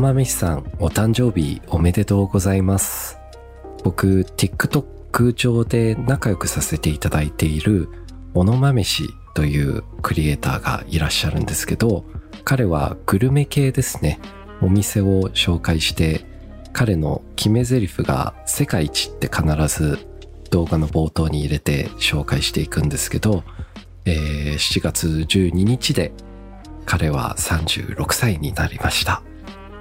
豆さんお誕生日おめでとうございます。僕 TikTok 上で仲良くさせていただいている小野豆氏というクリエイターがいらっしゃるんですけど彼はグルメ系ですね。お店を紹介して彼の決め台詞が世界一って必ず動画の冒頭に入れて紹介していくんですけど、えー、7月12日で彼は36歳になりました。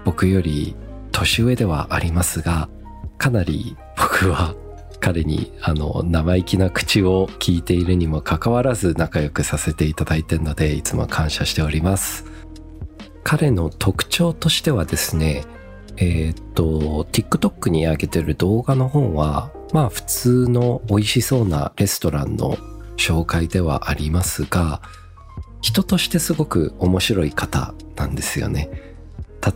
僕より年上ではありますがかなり僕は彼にあの生意気な口を聞いているにもかかわらず仲良くさせていただいているのでいつも感謝しております。彼の特徴としてはですねえー、っと TikTok に上げてる動画の方はまあ普通の美味しそうなレストランの紹介ではありますが人としてすごく面白い方なんですよね。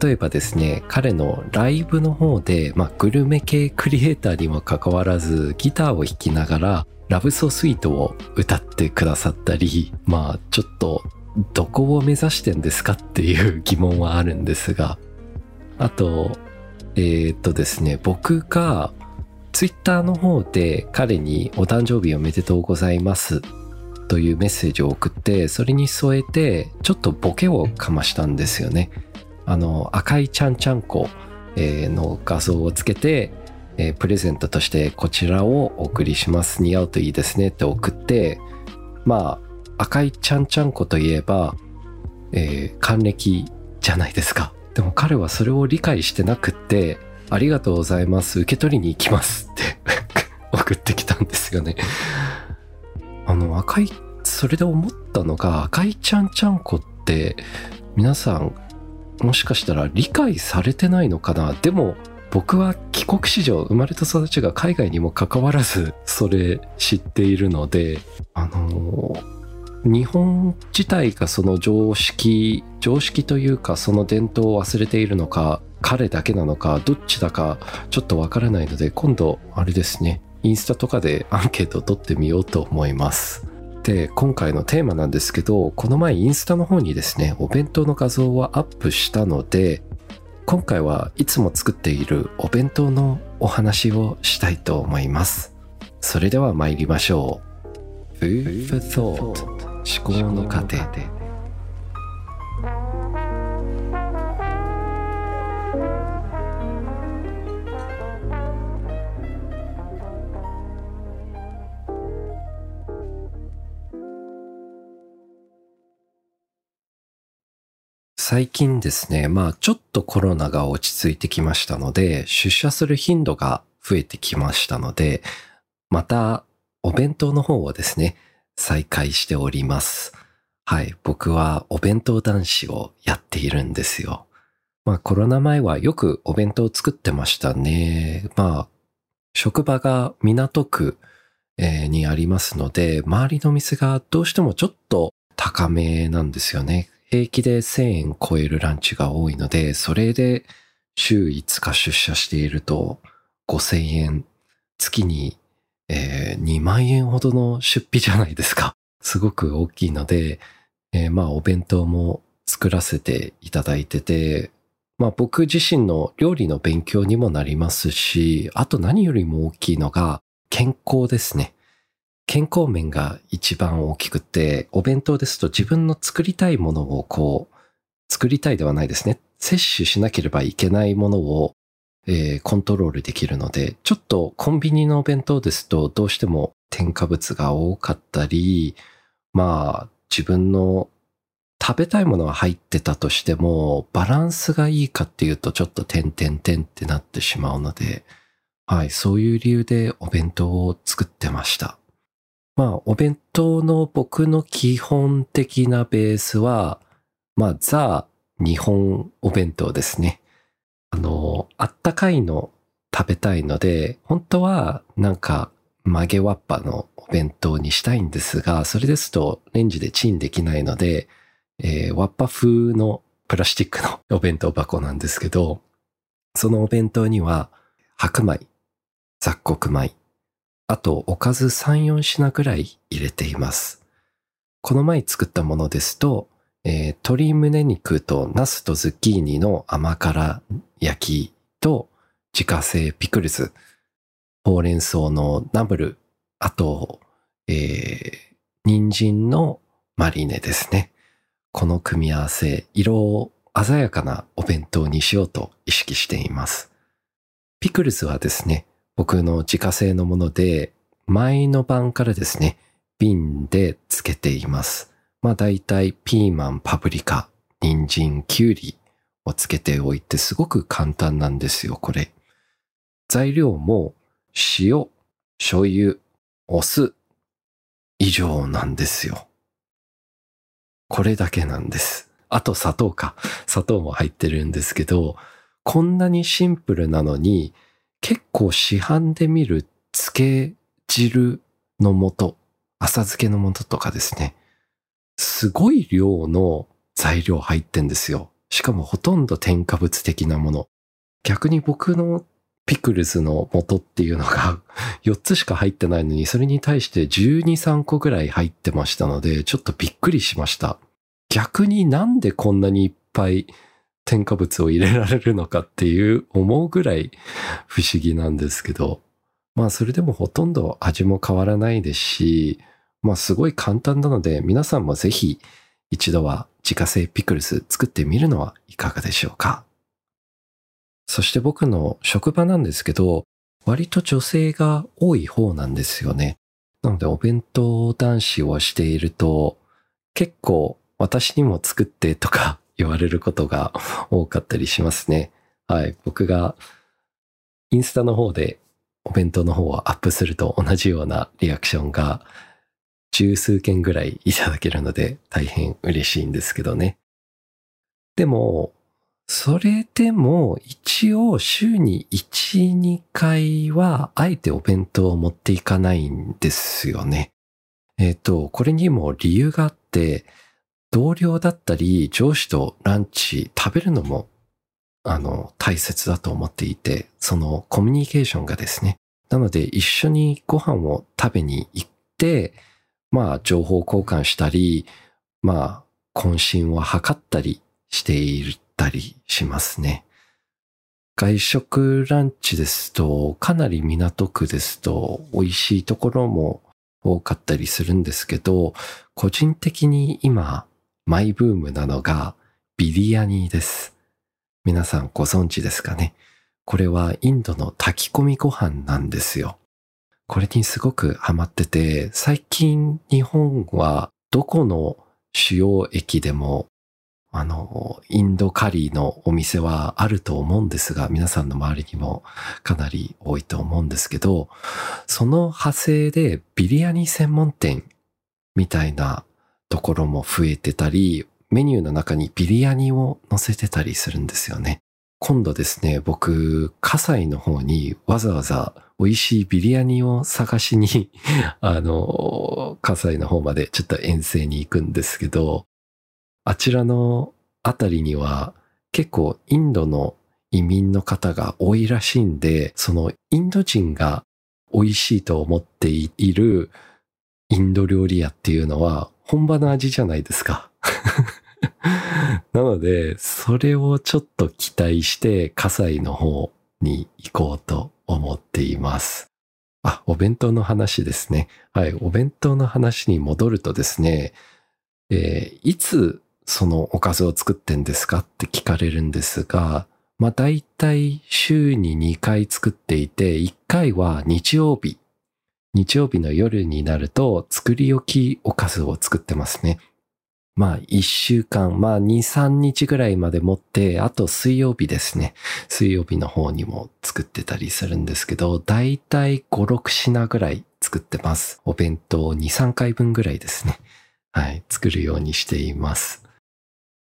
例えばですね、彼のライブの方で、まあ、グルメ系クリエイターにもかかわらず、ギターを弾きながら、ラブソースイートを歌ってくださったり、まあ、ちょっと、どこを目指してんですかっていう 疑問はあるんですが、あと、えー、っとですね、僕が、ツイッターの方で彼にお誕生日おめでとうございますというメッセージを送って、それに添えて、ちょっとボケをかましたんですよね。あの赤いちゃんちゃんこの画像をつけて、え、プレゼントとしてこちらをお送りします。似合うといいですね。って送ってまあ赤いちゃんちゃんこといえば、えー、還暦じゃないですか。でも彼はそれを理解してなくってありがとうございます。受け取りに行きます。って 送ってきたんですよね。あの赤いそれで思ったのが赤いちゃんちゃんこって皆さんもしかしたら理解されてないのかな？でも僕は帰国子女生まれた育ちが海外にもかかわらずそれ知っているのであの日本自体がその常識常識というかその伝統を忘れているのか彼だけなのかどっちだかちょっとわからないので今度あれですねインスタとかでアンケートを取ってみようと思います。で今回のテーマなんですけどこの前インスタの方にですねお弁当の画像はアップしたので今回はいつも作っているお弁当のお話をしたいと思います。それでは参りましょう。Food for Thought 思考の過最近ですね、まあちょっとコロナが落ち着いてきましたので、出社する頻度が増えてきましたので、またお弁当の方をですね、再開しております。はい、僕はお弁当男子をやっているんですよ。まあコロナ前はよくお弁当を作ってましたね。まあ職場が港区にありますので、周りの店がどうしてもちょっと高めなんですよね。平気で1000円超えるランチが多いので、それで週5日出社していると5000円、月に、えー、2万円ほどの出費じゃないですか。すごく大きいので、えー、まあお弁当も作らせていただいてて、まあ僕自身の料理の勉強にもなりますし、あと何よりも大きいのが健康ですね。健康面が一番大きくて、お弁当ですと自分の作りたいものをこう、作りたいではないですね。摂取しなければいけないものを、えー、コントロールできるので、ちょっとコンビニのお弁当ですとどうしても添加物が多かったり、まあ自分の食べたいものは入ってたとしても、バランスがいいかっていうとちょっと点々点ってなってしまうので、はい、そういう理由でお弁当を作ってました。まあ、お弁当の僕の基本的なベースは、まあ、ザ日本お弁当ですね。あの、あったかいの食べたいので、本当はなんか曲げわっぱのお弁当にしたいんですが、それですとレンジでチンできないので、えー、わっぱ風のプラスチックのお弁当箱なんですけど、そのお弁当には白米、雑穀米、あとおかず3、4品くらい入れています。この前作ったものですと、えー鶏胸肉とナスとズッキーニの甘辛焼きと自家製ピクルス、ほうれん草のナムル、あと、えー、人参のマリネですね。この組み合わせ、色を鮮やかなお弁当にしようと意識しています。ピクルスはですね、僕の自家製のもので、前の晩からですね、瓶でつけています。まあ大体ピーマン、パプリカ、人参、キュウリをつけておいてすごく簡単なんですよ、これ。材料も塩、醤油、お酢以上なんですよ。これだけなんです。あと砂糖か。砂糖も入ってるんですけど、こんなにシンプルなのに、結構市販で見る漬け汁の素、浅漬けの素とかですね。すごい量の材料入ってんですよ。しかもほとんど添加物的なもの。逆に僕のピクルスの素っていうのが 4つしか入ってないのに、それに対して12、3個ぐらい入ってましたので、ちょっとびっくりしました。逆になんでこんなにいっぱい添加物を入れられるのかっていう思うぐらい不思議なんですけど、まあそれでもほとんど味も変わらないですし、まあすごい簡単なので皆さんもぜひ一度は自家製ピクルス作ってみるのはいかがでしょうか。そして僕の職場なんですけど、割と女性が多い方なんですよね。なのでお弁当男子をしていると、結構私にも作ってとか言われることが 多かったりしますね。はい。僕がインスタの方でお弁当の方をアップすると同じようなリアクションが十数件ぐらいいただけるので大変嬉しいんですけどね。でも、それでも一応週に1、2回はあえてお弁当を持っていかないんですよね。えっ、と、これにも理由があって、同僚だったり上司とランチ食べるのもあの大切だと思っていて、そのコミュニケーションがですね。なので一緒にご飯を食べに行って、まあ情報交換したり、まあ渾身を図ったりしていったりしますね。外食ランチですと、かなり港区ですと美味しいところも多かったりするんですけど、個人的に今マイブームなのがビリヤニです。皆さんご存知ですかね？これはインドの炊き込みご飯なんですよ。これにすごくハマってて、最近日本はどこの主要駅でもあの、インドカリーのお店はあると思うんですが、皆さんの周りにもかなり多いと思うんですけど、その派生でビリヤニ専門店みたいなところも増えてたり、メニューの中にビリヤニを乗せてたりするんですよね。今度ですね、僕、葛西の方にわざわざ美味しいビリヤニを探しに、あの、葛西の方までちょっと遠征に行くんですけど、あちらのあたりには結構インドの移民の方が多いらしいんで、そのインド人が美味しいと思っているインド料理屋っていうのは本場の味じゃないですか。なので、それをちょっと期待して、葛西の方に行こうと思っています。あ、お弁当の話ですね。はい、お弁当の話に戻るとですね、えーいつそのおかずを作ってんですかって聞かれるんですが、まあ大体週に2回作っていて、1回は日曜日。日曜日の夜になると作り置きおかずを作ってますね。まあ一週間、まあ二、三日ぐらいまで持って、あと水曜日ですね。水曜日の方にも作ってたりするんですけど、だいたい5、6品ぐらい作ってます。お弁当2、3回分ぐらいですね。はい、作るようにしています。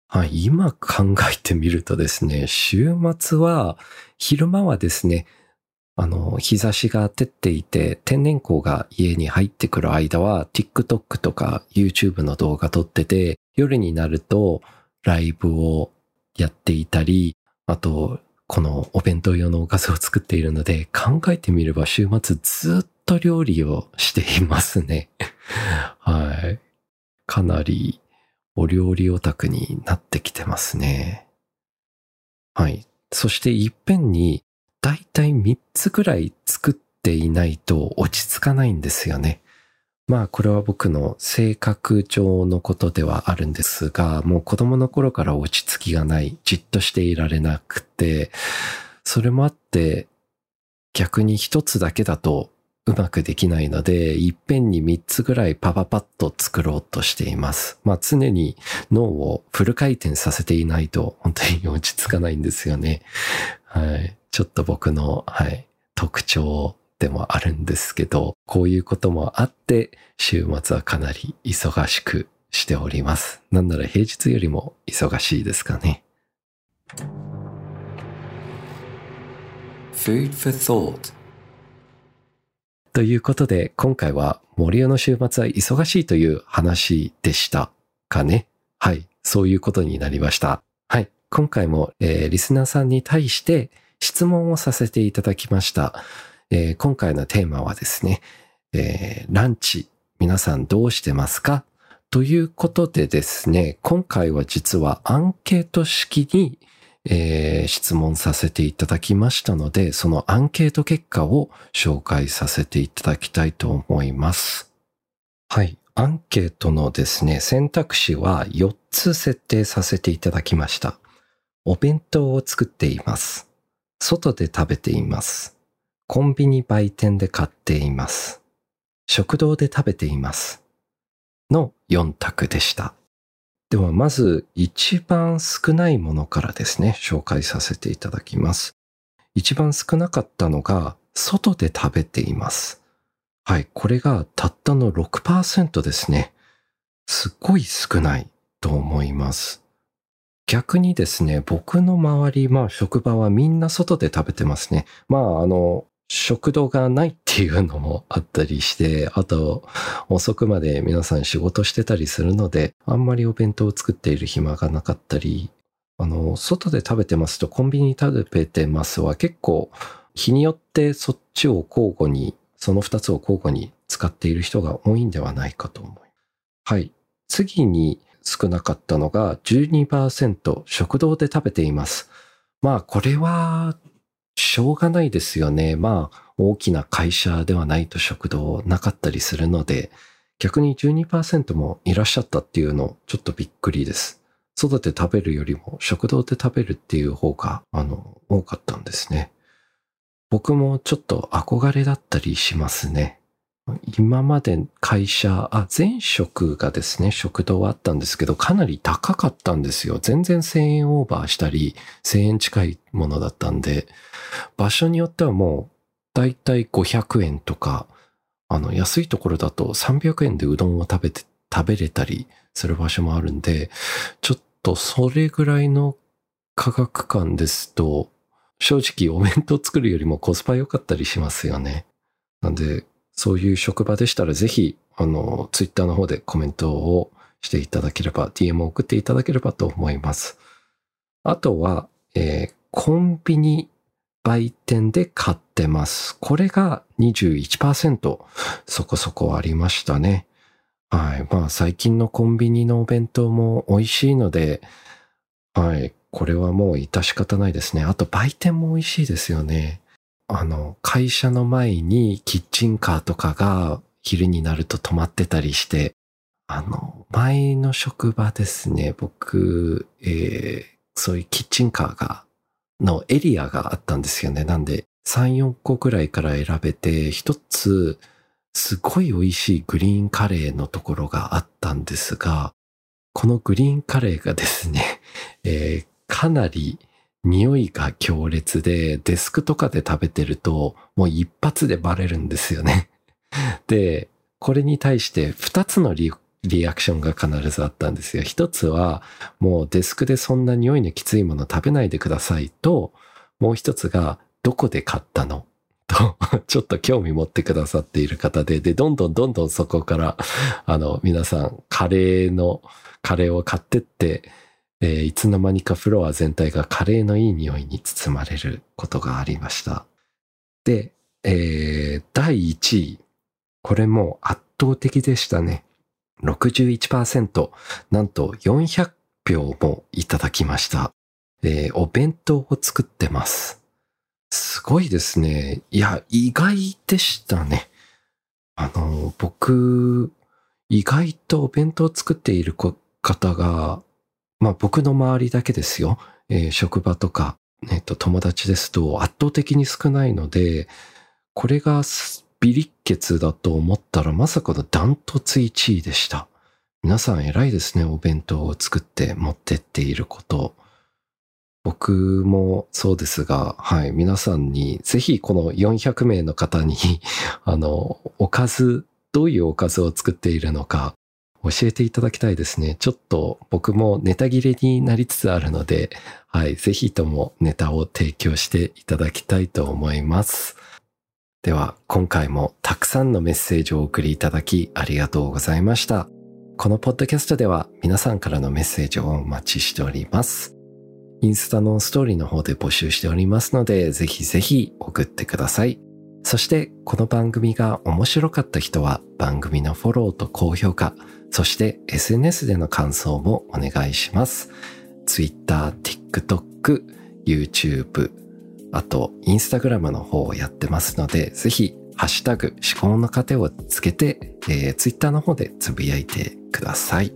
はい、今考えてみるとですね、週末は、昼間はですね、あの、日差しが照っていて、天然光が家に入ってくる間は、TikTok とか YouTube の動画撮ってて、夜になるとライブをやっていたり、あと、このお弁当用のおかずを作っているので、考えてみれば週末ずっと料理をしていますね。はい。かなりお料理オタクになってきてますね。はい。そしていっぺんにだいたい3つくらい作っていないと落ち着かないんですよね。まあこれは僕の性格上のことではあるんですが、もう子供の頃から落ち着きがない、じっとしていられなくて、それもあって逆に一つだけだとうまくできないので、いっぺんに3つぐらいパパパッと作ろうとしています。まあ常に脳をフル回転させていないと本当に落ち着かないんですよね。はい。ちょっと僕の、はい、特徴でもあるんですけど、こういうこともあって、週末はかなり忙しくしております。なんなら平日よりも忙しいですかね。Food for thought ということで、今回は森尾の週末は忙しいという話でしたかね。はい。そういうことになりました。はい。今回も、えー、リスナーさんに対して質問をさせていただきました。えー、今回のテーマはですね、えー、ランチ、皆さんどうしてますか？ということでですね、今回は実はアンケート式にえー、質問させていただきましたので、そのアンケート結果を紹介させていただきたいと思います。はい。アンケートのですね、選択肢は4つ設定させていただきました。お弁当を作っています。外で食べています。コンビニ売店で買っています。食堂で食べています。の4択でした。ではまず一番少ないものからですね、紹介させていただきます。一番少なかったのが、外で食べています。はい、これがたったの6%ですね。すっごい少ないと思います。逆にですね、僕の周り、まあ職場はみんな外で食べてますね。まああの、食堂がないっていうのもあったりして、あと遅くまで皆さん仕事してたりするので、あんまりお弁当を作っている暇がなかったり、あの、外で食べてますとコンビニ食べてますは結構日によってそっちを交互に、その二つを交互に使っている人が多いんではないかと思います。はい。次に少なかったのが12%食堂で食べています。まあこれはしょうがないですよね。まあ、大きな会社ではないと食堂なかったりするので、逆に12%もいらっしゃったっていうの、ちょっとびっくりです。外で食べるよりも食堂で食べるっていう方が、あの、多かったんですね。僕もちょっと憧れだったりしますね。今まで会社、あ、前職がですね、食堂はあったんですけど、かなり高かったんですよ。全然1000円オーバーしたり、1000円近いものだったんで、場所によってはもう、だいたい500円とか、あの、安いところだと300円でうどんを食べて、食べれたりする場所もあるんで、ちょっとそれぐらいの価格感ですと、正直お弁当作るよりもコスパ良かったりしますよね。なんで、そういう職場でしたらぜひ、あの、ツイッターの方でコメントをしていただければ、DM を送っていただければと思います。あとは、えー、コンビニ売店で買ってます。これが21%そこそこありましたね。はい。まあ最近のコンビニのお弁当も美味しいので、はい。これはもう致し方ないですね。あと売店も美味しいですよね。あの、会社の前にキッチンカーとかが昼になると止まってたりして、あの、前の職場ですね、僕、えー、そういうキッチンカーが、のエリアがあったんですよね。なんで、3、4個くらいから選べて、一つ、すごい美味しいグリーンカレーのところがあったんですが、このグリーンカレーがですね、えー、かなり匂いが強烈で、デスクとかで食べてると、もう一発でバレるんですよね。で、これに対して2つのリリアクションが必ずあったんですよ。一つは、もうデスクでそんな匂いのきついもの食べないでくださいと、もう一つが、どこで買ったの？と、ちょっと興味持ってくださっている方で、で、どんどんどんどんそこから、あの、皆さん、カレーの、カレーを買ってって、えー、いつの間にかフロア全体がカレーのいい匂いに包まれることがありました。で、えー、第1位。これも圧倒的でしたね。61%、なんと400票もいただきました。えー、お弁当を作ってます。すごいですね。いや、意外でしたね。あの、僕、意外とお弁当を作っている方が、まあ僕の周りだけですよ。えー、職場とか、えっ、と、友達ですと圧倒的に少ないので、これがビリッケツだと思ったらまさかのダントツ1位でした。皆さん偉いですね。お弁当を作って持ってっていること。僕もそうですが、はい、皆さんにぜひこの400名の方に あの、おかず、どういうおかずを作っているのか教えていただきたいですね。ちょっと僕もネタ切れになりつつあるので、はい、ぜひともネタを提供していただきたいと思います。では、今回もたくさんのメッセージをお送りいただきありがとうございました。このポッドキャストでは皆さんからのメッセージをお待ちしております。インスタのストーリーの方で募集しておりますので、ぜひぜひ送ってください。そして、この番組が面白かった人は番組のフォローと高評価、そして SNS での感想もお願いします。Twitter、TikTok、YouTube、あと、インスタグラムの方をやってますので、ぜひ、ハッシュタグ、思考の糧をつけて、えー、ツイッターの方でつぶやいてください。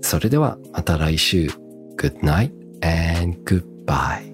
それでは、また来週。Good night and goodbye.